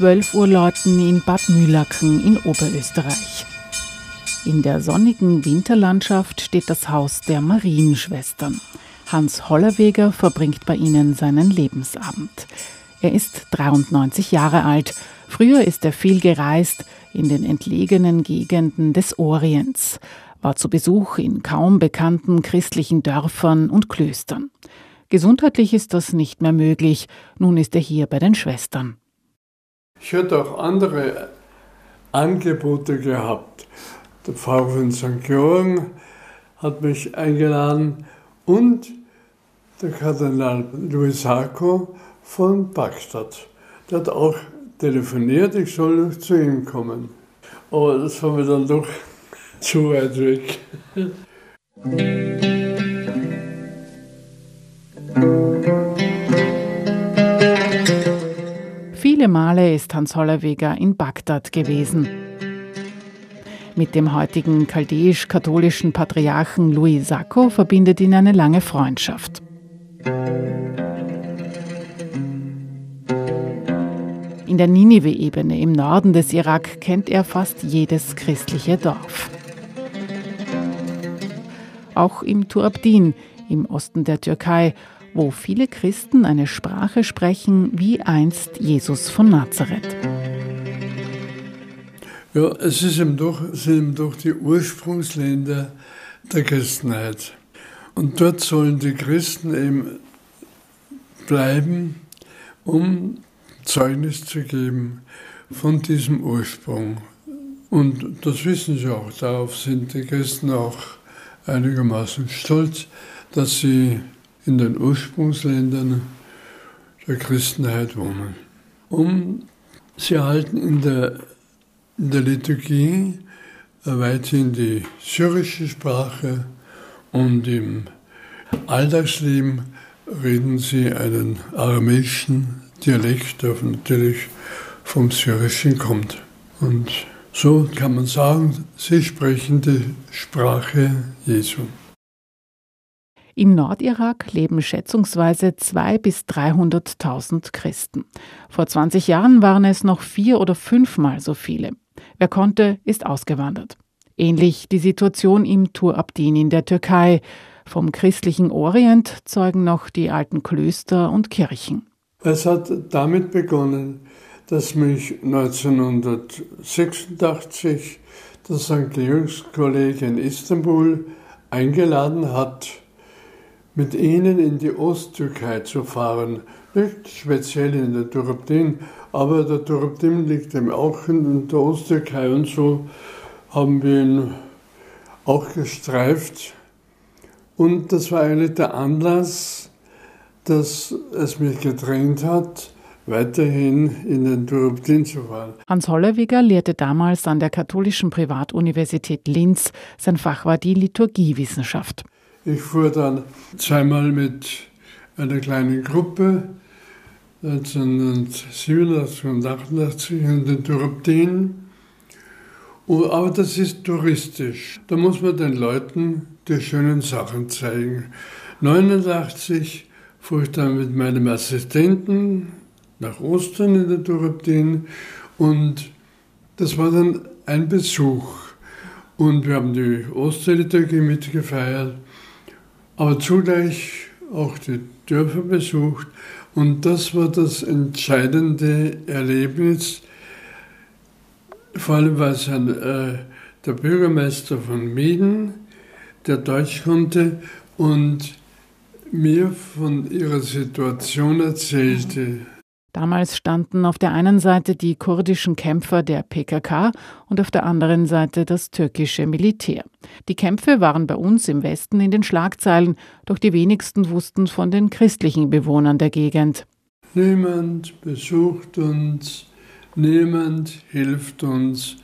12 Uhr läuten in Bad Mühlacken in Oberösterreich. In der sonnigen Winterlandschaft steht das Haus der Marienschwestern. Hans Hollerweger verbringt bei ihnen seinen Lebensabend. Er ist 93 Jahre alt. Früher ist er viel gereist in den entlegenen Gegenden des Orients, war zu Besuch in kaum bekannten christlichen Dörfern und Klöstern. Gesundheitlich ist das nicht mehr möglich. Nun ist er hier bei den Schwestern. Ich hätte auch andere Angebote gehabt. Der Pfarrer von St. Georgen hat mich eingeladen und der Kardinal Louis Sacco von Bagdad. Der hat auch telefoniert, ich soll zu ihm kommen. Aber das war mir dann doch zu weit weg. Viele Male ist Hans Hollerweger in Bagdad gewesen. Mit dem heutigen chaldäisch-katholischen Patriarchen Louis Sacco verbindet ihn eine lange Freundschaft. In der Ninive-Ebene im Norden des Irak kennt er fast jedes christliche Dorf. Auch im Turabdin im Osten der Türkei, wo viele Christen eine Sprache sprechen wie einst Jesus von Nazareth. Ja, es ist eben doch, sind eben doch die Ursprungsländer der Christenheit. Und dort sollen die Christen eben bleiben, um Zeugnis zu geben von diesem Ursprung. Und das wissen sie auch. Darauf sind die Christen auch einigermaßen stolz, dass sie in den Ursprungsländern der Christenheit wohnen. Um, sie erhalten in der, in der Liturgie weiterhin die syrische Sprache und im Alltagsleben reden sie einen aramäischen Dialekt, der natürlich vom Syrischen kommt. Und so kann man sagen, sie sprechen die Sprache Jesu. Im Nordirak leben schätzungsweise 200.000 bis 300.000 Christen. Vor 20 Jahren waren es noch vier oder fünfmal so viele. Wer konnte, ist ausgewandert. Ähnlich die Situation im Tur Abdin in der Türkei. Vom christlichen Orient zeugen noch die alten Klöster und Kirchen. Es hat damit begonnen, dass mich 1986 das St. Georgskolleg in Istanbul eingeladen hat, mit ihnen in die Osttürkei zu fahren. Nicht speziell in der Turabdin, aber der Turabdin liegt eben auch in der Osttürkei und so haben wir ihn auch gestreift. Und das war eigentlich der Anlass, dass es mich gedrängt hat, weiterhin in den Turptin zu fahren. Hans Hollerwiger lehrte damals an der katholischen Privatuniversität Linz. Sein Fach war die Liturgiewissenschaft. Ich fuhr dann zweimal mit einer kleinen Gruppe 1987 und 1988 in den Turptin. Aber das ist touristisch. Da muss man den Leuten die schönen Sachen zeigen. 1989 fuhr ich dann mit meinem Assistenten nach Ostern in der Turabdin und das war dann ein Besuch. Und wir haben die Osterliturgie mitgefeiert, aber zugleich auch die Dörfer besucht. Und das war das entscheidende Erlebnis, vor allem war es äh, der Bürgermeister von Mieden, der Deutsch konnte und mir von ihrer Situation erzählte. Damals standen auf der einen Seite die kurdischen Kämpfer der PKK und auf der anderen Seite das türkische Militär. Die Kämpfe waren bei uns im Westen in den Schlagzeilen, doch die wenigsten wussten von den christlichen Bewohnern der Gegend. Niemand besucht uns, niemand hilft uns.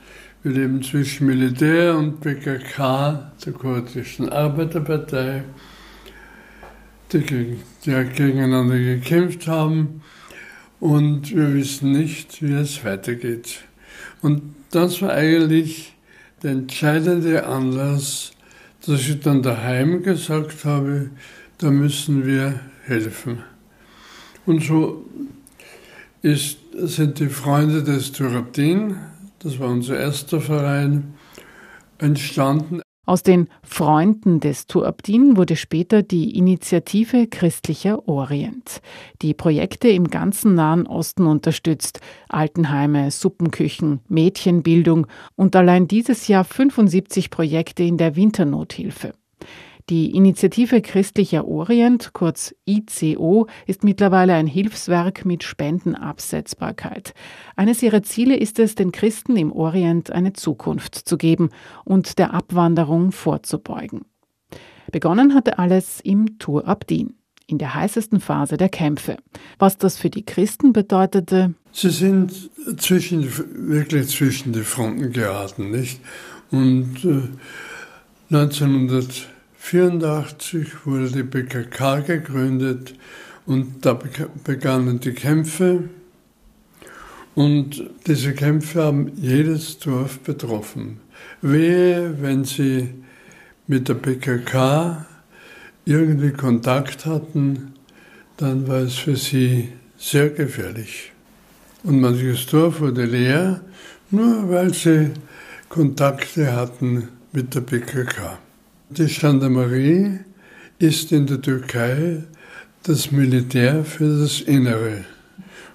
Wir leben zwischen Militär und PKK, der kurdischen Arbeiterpartei die, die gegeneinander gekämpft haben und wir wissen nicht, wie es weitergeht. Und das war eigentlich der entscheidende Anlass, dass ich dann daheim gesagt habe, da müssen wir helfen. Und so ist, sind die Freunde des Turabdin, das war unser erster Verein, entstanden. Aus den Freunden des Tuabdin wurde später die Initiative Christlicher Orient, die Projekte im ganzen Nahen Osten unterstützt, Altenheime, Suppenküchen, Mädchenbildung und allein dieses Jahr 75 Projekte in der Winternothilfe. Die Initiative Christlicher Orient, kurz ICO, ist mittlerweile ein Hilfswerk mit Spendenabsetzbarkeit. Eines ihrer Ziele ist es, den Christen im Orient eine Zukunft zu geben und der Abwanderung vorzubeugen. Begonnen hatte alles im Tur Abdin, in der heißesten Phase der Kämpfe. Was das für die Christen bedeutete? Sie sind zwischen, wirklich zwischen die Fronten geraten, nicht? Und äh, 1900 1984 wurde die PKK gegründet und da begannen die Kämpfe. Und diese Kämpfe haben jedes Dorf betroffen. Wehe, wenn sie mit der PKK irgendwie Kontakt hatten, dann war es für sie sehr gefährlich. Und manches Dorf wurde leer, nur weil sie Kontakte hatten mit der PKK. Die Gendarmerie ist in der Türkei das Militär für das Innere.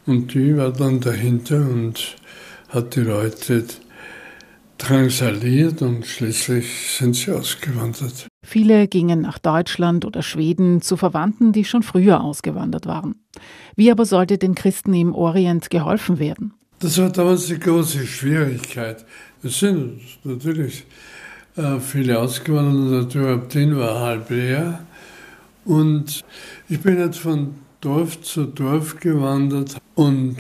Und die war dann dahinter und hat die Leute drangsaliert und schließlich sind sie ausgewandert. Viele gingen nach Deutschland oder Schweden zu Verwandten, die schon früher ausgewandert waren. Wie aber sollte den Christen im Orient geholfen werden? Das war damals die große Schwierigkeit. Es sind natürlich äh, viele ausgewandert und der Turabtin war halb leer. Und ich bin jetzt von Dorf zu Dorf gewandert und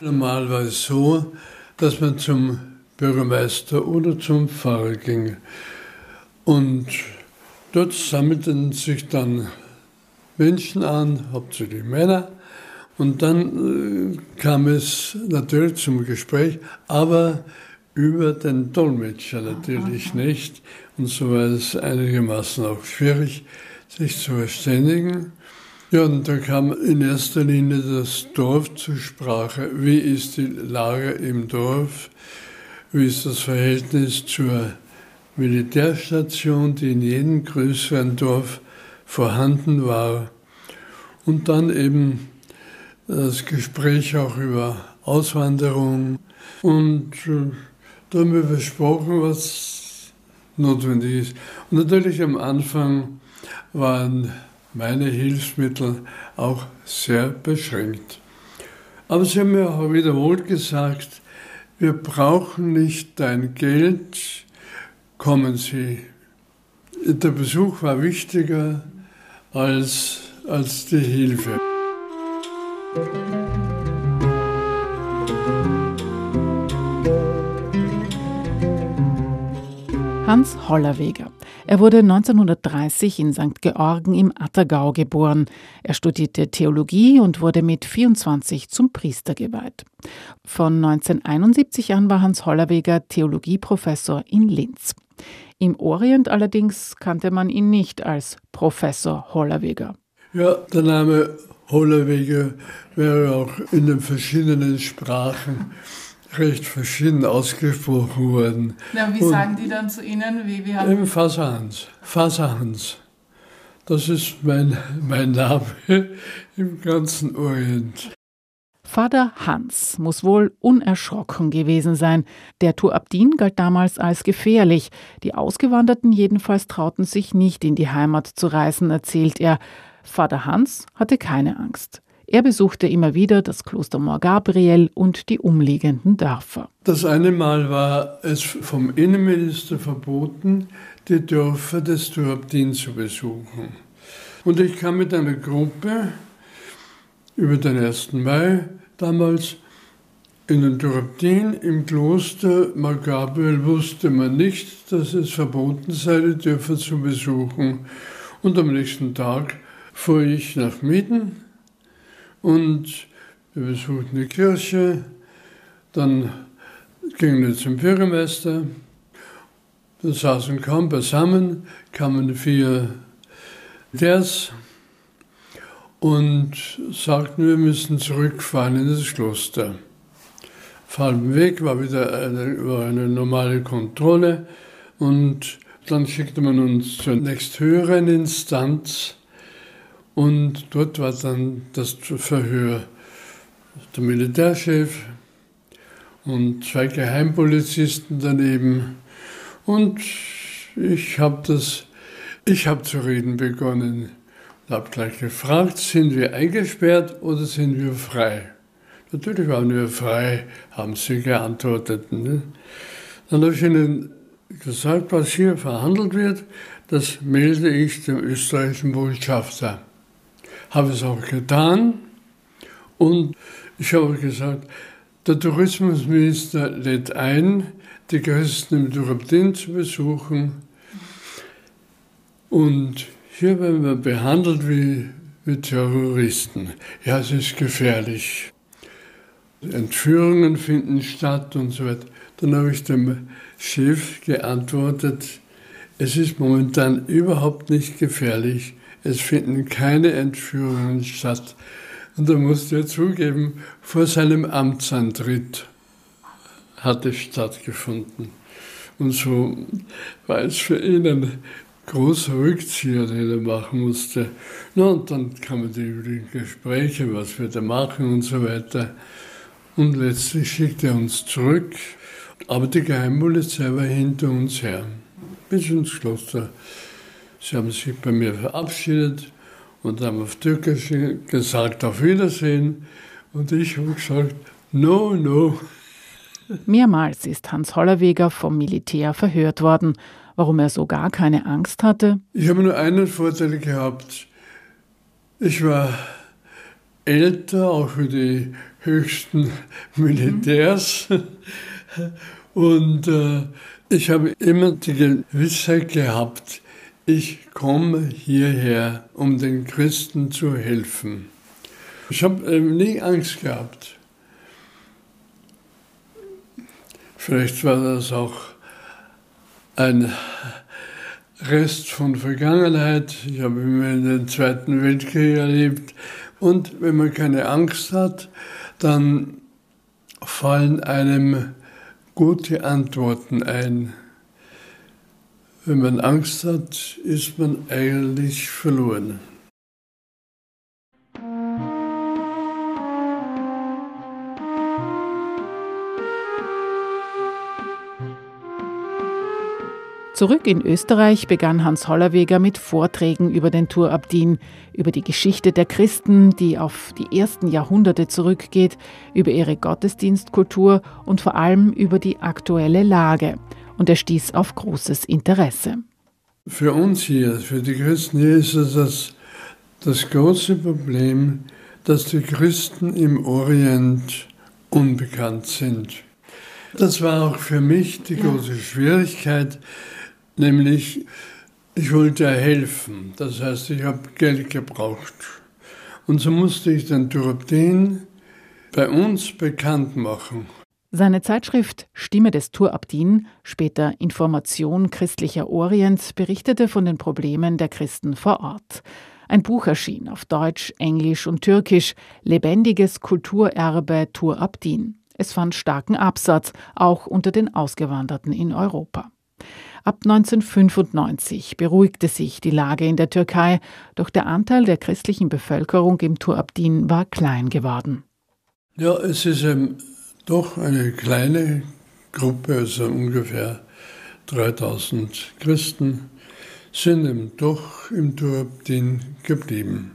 normal war es so, dass man zum Bürgermeister oder zum Pfarrer ging. Und dort sammelten sich dann Menschen an, hauptsächlich Männer. Und dann äh, kam es natürlich zum Gespräch, aber über den Dolmetscher natürlich nicht. Und so war es einigermaßen auch schwierig, sich zu verständigen. Ja, und da kam in erster Linie das Dorf zur Sprache. Wie ist die Lage im Dorf? Wie ist das Verhältnis zur Militärstation, die in jedem größeren Dorf vorhanden war? Und dann eben das Gespräch auch über Auswanderung und äh, da haben wir besprochen, was notwendig ist. Und natürlich am Anfang waren meine Hilfsmittel auch sehr beschränkt. Aber sie haben mir auch wiederholt gesagt, wir brauchen nicht dein Geld, kommen Sie. Der Besuch war wichtiger als, als die Hilfe. Hans Hollerweger. Er wurde 1930 in St. Georgen im Attergau geboren. Er studierte Theologie und wurde mit 24 zum Priester geweiht. Von 1971 an war Hans Hollerweger Theologieprofessor in Linz. Im Orient allerdings kannte man ihn nicht als Professor Hollerweger. Ja, der Name Hollerweger wäre auch in den verschiedenen Sprachen recht verschieden ausgesprochen worden. Na, wie und sagen die dann zu Ihnen? Wie, wie haben Im Faserhans. Faserhans. Das ist mein, mein Name im ganzen Orient. Vater Hans muss wohl unerschrocken gewesen sein. Der Tuabdin galt damals als gefährlich. Die Ausgewanderten jedenfalls trauten sich nicht in die Heimat zu reisen, erzählt er. Vater Hans hatte keine Angst. Er besuchte immer wieder das Kloster Mor Gabriel und die umliegenden Dörfer. Das eine Mal war es vom Innenminister verboten, die Dörfer des Tuabdin zu besuchen. Und ich kam mit einer Gruppe über den 1. Mai damals in den Tuabdin im Kloster Mor Gabriel wusste man nicht, dass es verboten sei, die Dörfer zu besuchen. Und am nächsten Tag fuhr ich nach Mieden und wir besuchten die Kirche. Dann gingen wir zum Bürgermeister. Wir saßen kaum beisammen, kamen vier Ders und sagten, wir müssen zurückfahren in das Kloster. Fahren weg war wieder eine, war eine normale Kontrolle und dann schickte man uns zur nächsthöheren Instanz und dort war dann das Verhör. Der Militärchef und zwei Geheimpolizisten daneben. Und ich habe das, ich habe zu reden begonnen. Ich habe gleich gefragt, sind wir eingesperrt oder sind wir frei? Natürlich waren wir frei, haben sie geantwortet. Ne? Dann habe ich ihnen gesagt, was hier verhandelt wird, das melde ich dem österreichischen Botschafter. Habe es auch getan und ich habe gesagt, der Tourismusminister lädt ein, die Christen im Durabdin zu besuchen. Und hier werden wir behandelt wie, wie Terroristen. Ja, es ist gefährlich. Entführungen finden statt und so weiter. Dann habe ich dem Chef geantwortet, es ist momentan überhaupt nicht gefährlich. Es finden keine Entführungen statt. Und er musste zugeben, vor seinem Amtsantritt hat es stattgefunden. Und so war es für ihn ein großer Rückzieher, den er machen musste. Na, und dann kamen die Gespräche, was wir da machen und so weiter. Und letztlich schickte er uns zurück. Aber die Geheimpolizei war hinter uns her, bis ins Kloster. Sie haben sich bei mir verabschiedet und haben auf Türkisch gesagt, auf Wiedersehen. Und ich habe gesagt, no, no. Mehrmals ist Hans Hollerweger vom Militär verhört worden. Warum er so gar keine Angst hatte? Ich habe nur einen Vorteil gehabt. Ich war älter, auch für die höchsten Militärs. Und äh, ich habe immer die Gewissheit gehabt, ich komme hierher, um den Christen zu helfen. Ich habe ähm, nie Angst gehabt. Vielleicht war das auch ein Rest von Vergangenheit. Ich habe immer den Zweiten Weltkrieg erlebt. Und wenn man keine Angst hat, dann fallen einem gute Antworten ein. Wenn man Angst hat, ist man eigentlich verloren. Zurück in Österreich begann Hans Hollerweger mit Vorträgen über den Tour Abdin, über die Geschichte der Christen, die auf die ersten Jahrhunderte zurückgeht, über ihre Gottesdienstkultur und vor allem über die aktuelle Lage und er stieß auf großes Interesse. Für uns hier, für die Christen hier ist es das, das große Problem, dass die Christen im Orient unbekannt sind. Das war auch für mich die große Schwierigkeit, nämlich ich wollte helfen. Das heißt, ich habe Geld gebraucht. Und so musste ich den Turabdin bei uns bekannt machen. Seine Zeitschrift Stimme des Turabdin, später Information christlicher Orient, berichtete von den Problemen der Christen vor Ort. Ein Buch erschien auf Deutsch, Englisch und Türkisch, Lebendiges Kulturerbe Turabdin. Es fand starken Absatz, auch unter den Ausgewanderten in Europa. Ab 1995 beruhigte sich die Lage in der Türkei, doch der Anteil der christlichen Bevölkerung im Turabdin war klein geworden. Ja, es ist ein doch eine kleine Gruppe, also ungefähr 3000 Christen, sind eben doch im Turbdin geblieben.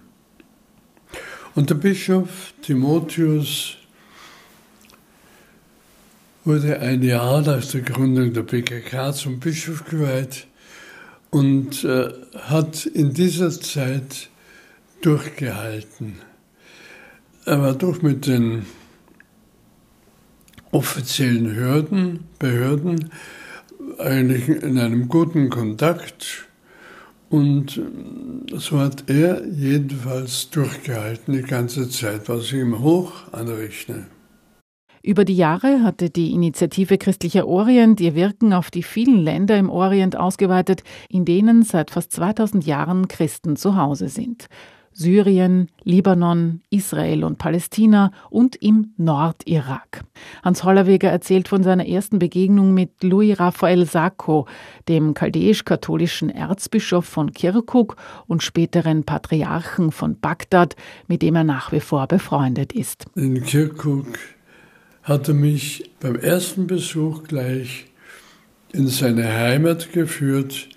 Und der Bischof Timotheus wurde ein Jahr nach der Gründung der BKK zum Bischof geweiht und äh, hat in dieser Zeit durchgehalten. Er war doch mit den offiziellen Hürden, Behörden eigentlich in einem guten Kontakt. Und so hat er jedenfalls durchgehalten die ganze Zeit, was ich ihm hoch anrechne. Über die Jahre hatte die Initiative Christlicher Orient ihr Wirken auf die vielen Länder im Orient ausgeweitet, in denen seit fast 2000 Jahren Christen zu Hause sind. Syrien, Libanon, Israel und Palästina und im Nordirak. Hans Hollerweger erzählt von seiner ersten Begegnung mit Louis Raphael Sacco, dem chaldäisch-katholischen Erzbischof von Kirkuk und späteren Patriarchen von Bagdad, mit dem er nach wie vor befreundet ist. In Kirkuk hat er mich beim ersten Besuch gleich in seine Heimat geführt,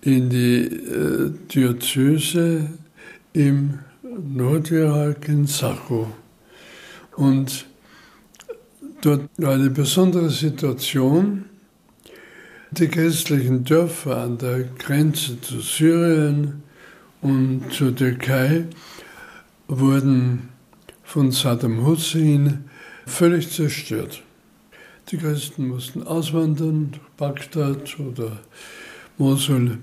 in die äh, Diözese im Nordirak in Sacho. Und dort war eine besondere Situation. Die christlichen Dörfer an der Grenze zu Syrien und zur Türkei wurden von Saddam Hussein völlig zerstört. Die Christen mussten auswandern, Bagdad oder Mosul.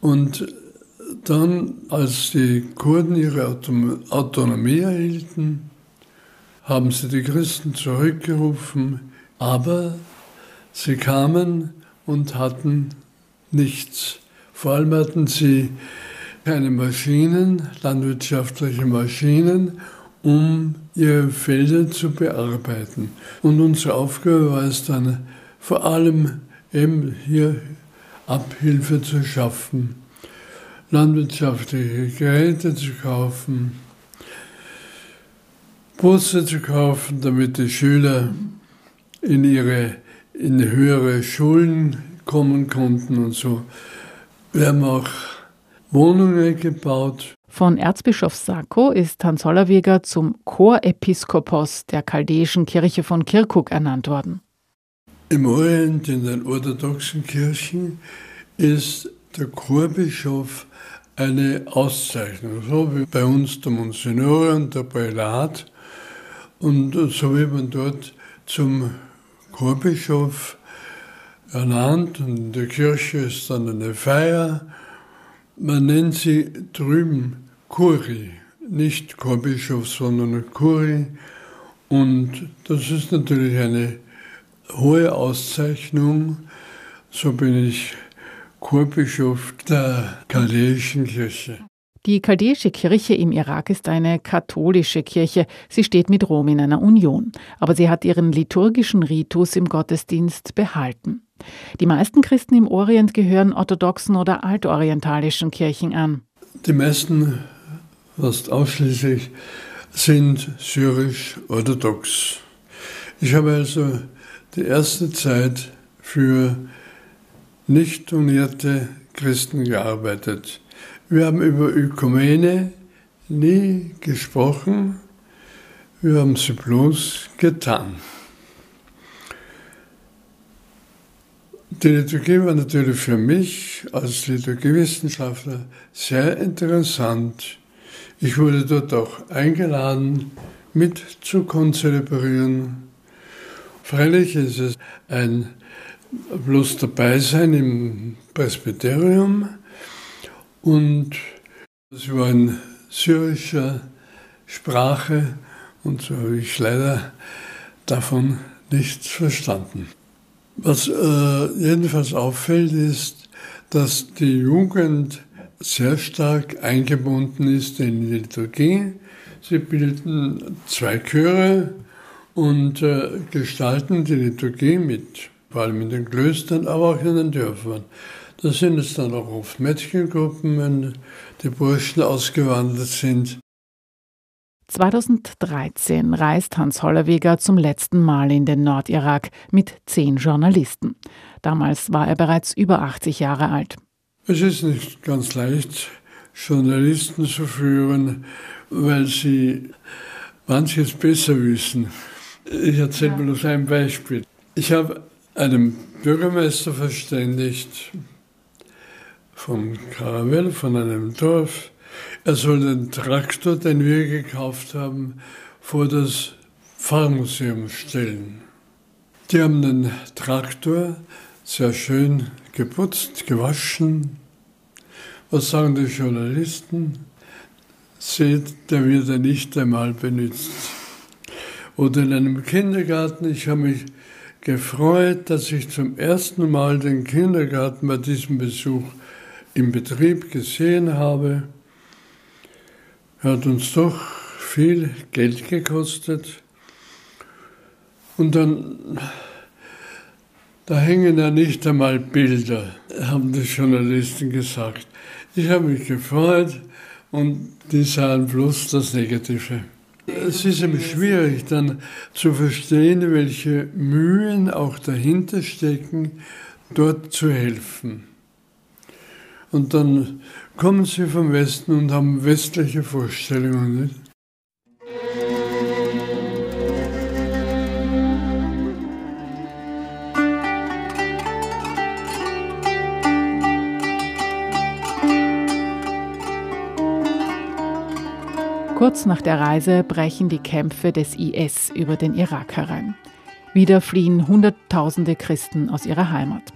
Und dann, als die Kurden ihre Autonomie erhielten, haben sie die Christen zurückgerufen, aber sie kamen und hatten nichts. Vor allem hatten sie keine Maschinen, landwirtschaftliche Maschinen, um ihre Felder zu bearbeiten. Und unsere Aufgabe war es dann vor allem eben hier Abhilfe zu schaffen, landwirtschaftliche Geräte zu kaufen, Busse zu kaufen, damit die Schüler in ihre in höhere Schulen kommen konnten und so. Wir haben auch Wohnungen gebaut. Von Erzbischof Sacco ist Hans Hollerweger zum Chorepiskopos der chaldäischen Kirche von Kirkuk ernannt worden. Im Orient, in den orthodoxen Kirchen, ist der Chorbischof eine Auszeichnung, so wie bei uns der Monsignore und der Prälat. Und so wird man dort zum Chorbischof ernannt und in der Kirche ist dann eine Feier. Man nennt sie drüben Kuri, nicht Chorbischof, sondern Kuri. Und das ist natürlich eine hohe Auszeichnung. So bin ich Chorbischof der chaldäischen Kirche. Die chaldäische Kirche im Irak ist eine katholische Kirche. Sie steht mit Rom in einer Union. Aber sie hat ihren liturgischen Ritus im Gottesdienst behalten. Die meisten Christen im Orient gehören orthodoxen oder altorientalischen Kirchen an. Die meisten, fast ausschließlich, sind syrisch-orthodox. Ich habe also die erste Zeit für nicht unierte Christen gearbeitet. Wir haben über Ökumene nie gesprochen, wir haben sie bloß getan. Die Liturgie war natürlich für mich als Liturgiewissenschaftler sehr interessant. Ich wurde dort auch eingeladen, mit zu konzelebrieren. Freilich ist es ein bloß dabei sein im Presbyterium und es war in syrischer Sprache und so habe ich leider davon nichts verstanden. Was äh, jedenfalls auffällt, ist, dass die Jugend sehr stark eingebunden ist in die Liturgie. Sie bilden zwei Chöre und äh, gestalten die Liturgie mit vor allem in den Klöstern, aber auch in den Dörfern. Da sind es dann auch oft Mädchengruppen, wenn die Burschen ausgewandert sind. 2013 reist Hans Hollerweger zum letzten Mal in den Nordirak mit zehn Journalisten. Damals war er bereits über 80 Jahre alt. Es ist nicht ganz leicht, Journalisten zu führen, weil sie manches besser wissen. Ich erzähle ja. bloß ein Beispiel. Ich habe einem Bürgermeister verständigt vom Karawell, von einem Dorf. Er soll den Traktor, den wir gekauft haben, vor das Pfarrmuseum stellen. Die haben den Traktor sehr schön geputzt, gewaschen. Was sagen die Journalisten? Seht, der wird ja nicht einmal benutzt. Oder in einem Kindergarten, ich habe mich gefreut, dass ich zum ersten Mal den Kindergarten bei diesem Besuch im Betrieb gesehen habe. Hat uns doch viel Geld gekostet. Und dann, da hängen ja nicht einmal Bilder, haben die Journalisten gesagt. Ich habe mich gefreut und die sahen bloß das Negative. Es ist eben schwierig dann zu verstehen, welche Mühen auch dahinter stecken, dort zu helfen. Und dann kommen sie vom Westen und haben westliche Vorstellungen. Nicht? Kurz nach der Reise brechen die Kämpfe des IS über den Irak herein. Wieder fliehen Hunderttausende Christen aus ihrer Heimat.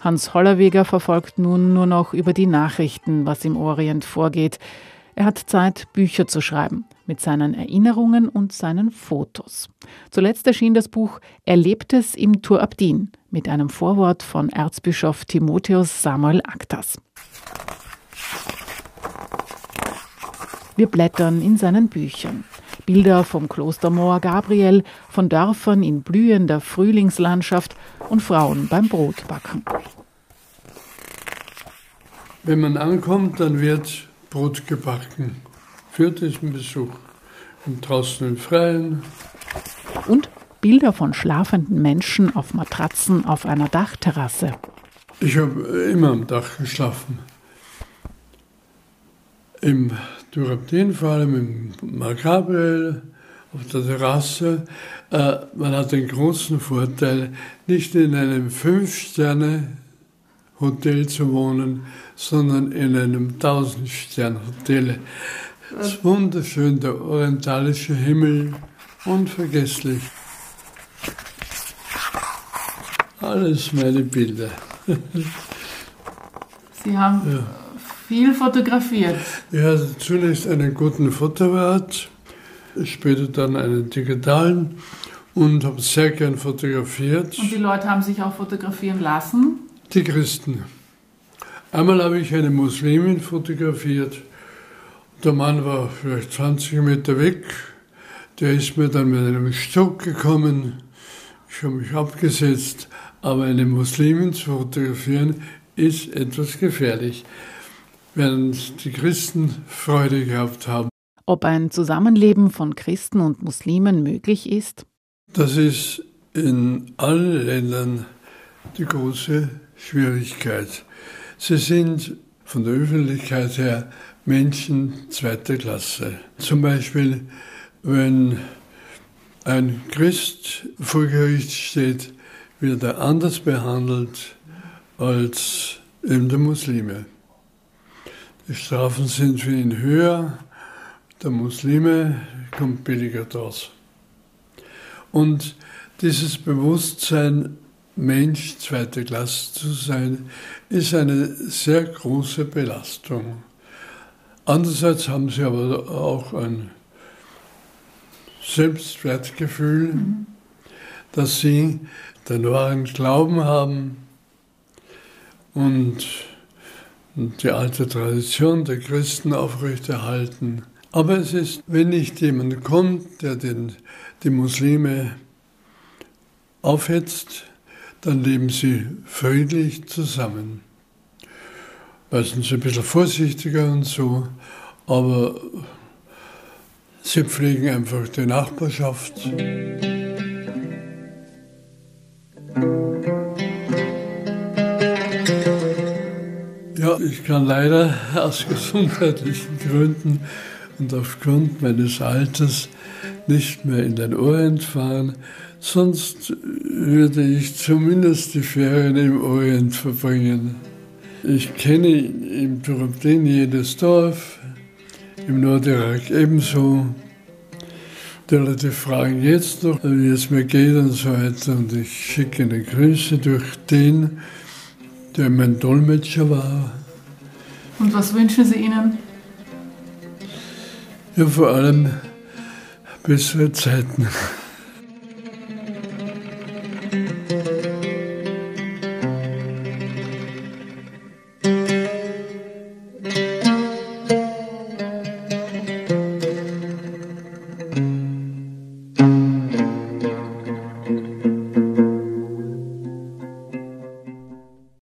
Hans Hollerweger verfolgt nun nur noch über die Nachrichten, was im Orient vorgeht. Er hat Zeit, Bücher zu schreiben, mit seinen Erinnerungen und seinen Fotos. Zuletzt erschien das Buch Erlebtes im Tur Abdin mit einem Vorwort von Erzbischof Timotheus Samuel Aktas. Wir blättern in seinen Büchern. Bilder vom Klostermoor Gabriel, von Dörfern in blühender Frühlingslandschaft und Frauen beim Brotbacken. Wenn man ankommt, dann wird Brot gebacken für diesen Besuch. Und draußen im Freien. Und Bilder von schlafenden Menschen auf Matratzen auf einer Dachterrasse. Ich habe immer am Dach geschlafen. Im Durabdin, vor allem im Mark-Gabriel, auf der Terrasse. Äh, man hat den großen Vorteil, nicht in einem Fünf-Sterne-Hotel zu wohnen, sondern in einem Tausend-Sterne-Hotel. Es ist wunderschön, der orientalische Himmel, unvergesslich. Alles meine Bilder. Sie haben ja viel fotografiert. Ja, zunächst einen guten Fotoapparat, später dann einen digitalen und habe sehr gern fotografiert. Und die Leute haben sich auch fotografieren lassen? Die Christen. Einmal habe ich eine Muslimin fotografiert. Der Mann war vielleicht 20 Meter weg. Der ist mir dann mit einem Stock gekommen. Ich habe mich abgesetzt. Aber eine Muslimin zu fotografieren ist etwas gefährlich während die Christen Freude gehabt haben. Ob ein Zusammenleben von Christen und Muslimen möglich ist? Das ist in allen Ländern die große Schwierigkeit. Sie sind von der Öffentlichkeit her Menschen zweiter Klasse. Zum Beispiel, wenn ein Christ vor Gericht steht, wird er anders behandelt als eben der Muslime. Die Strafen sind für ihn höher, der Muslime kommt billiger draus. Und dieses Bewusstsein, Mensch zweiter Klasse zu sein, ist eine sehr große Belastung. Andererseits haben sie aber auch ein Selbstwertgefühl, mhm. dass sie den wahren Glauben haben und die alte Tradition der Christen aufrechterhalten. Aber es ist, wenn nicht jemand kommt, der den, die Muslime aufhetzt, dann leben sie friedlich zusammen. Meistens ein bisschen vorsichtiger und so, aber sie pflegen einfach die Nachbarschaft. Ja, ich kann leider aus gesundheitlichen Gründen und aufgrund meines Alters nicht mehr in den Orient fahren. Sonst würde ich zumindest die Ferien im Orient verbringen. Ich kenne im Turabdin jedes Dorf, im Nordirak ebenso. Die Leute fragen jetzt noch, wie es mir geht und so weiter. Und ich schicke eine Grüße durch den, der mein Dolmetscher war. Und was wünschen Sie ihnen? Ja, vor allem bessere Zeiten.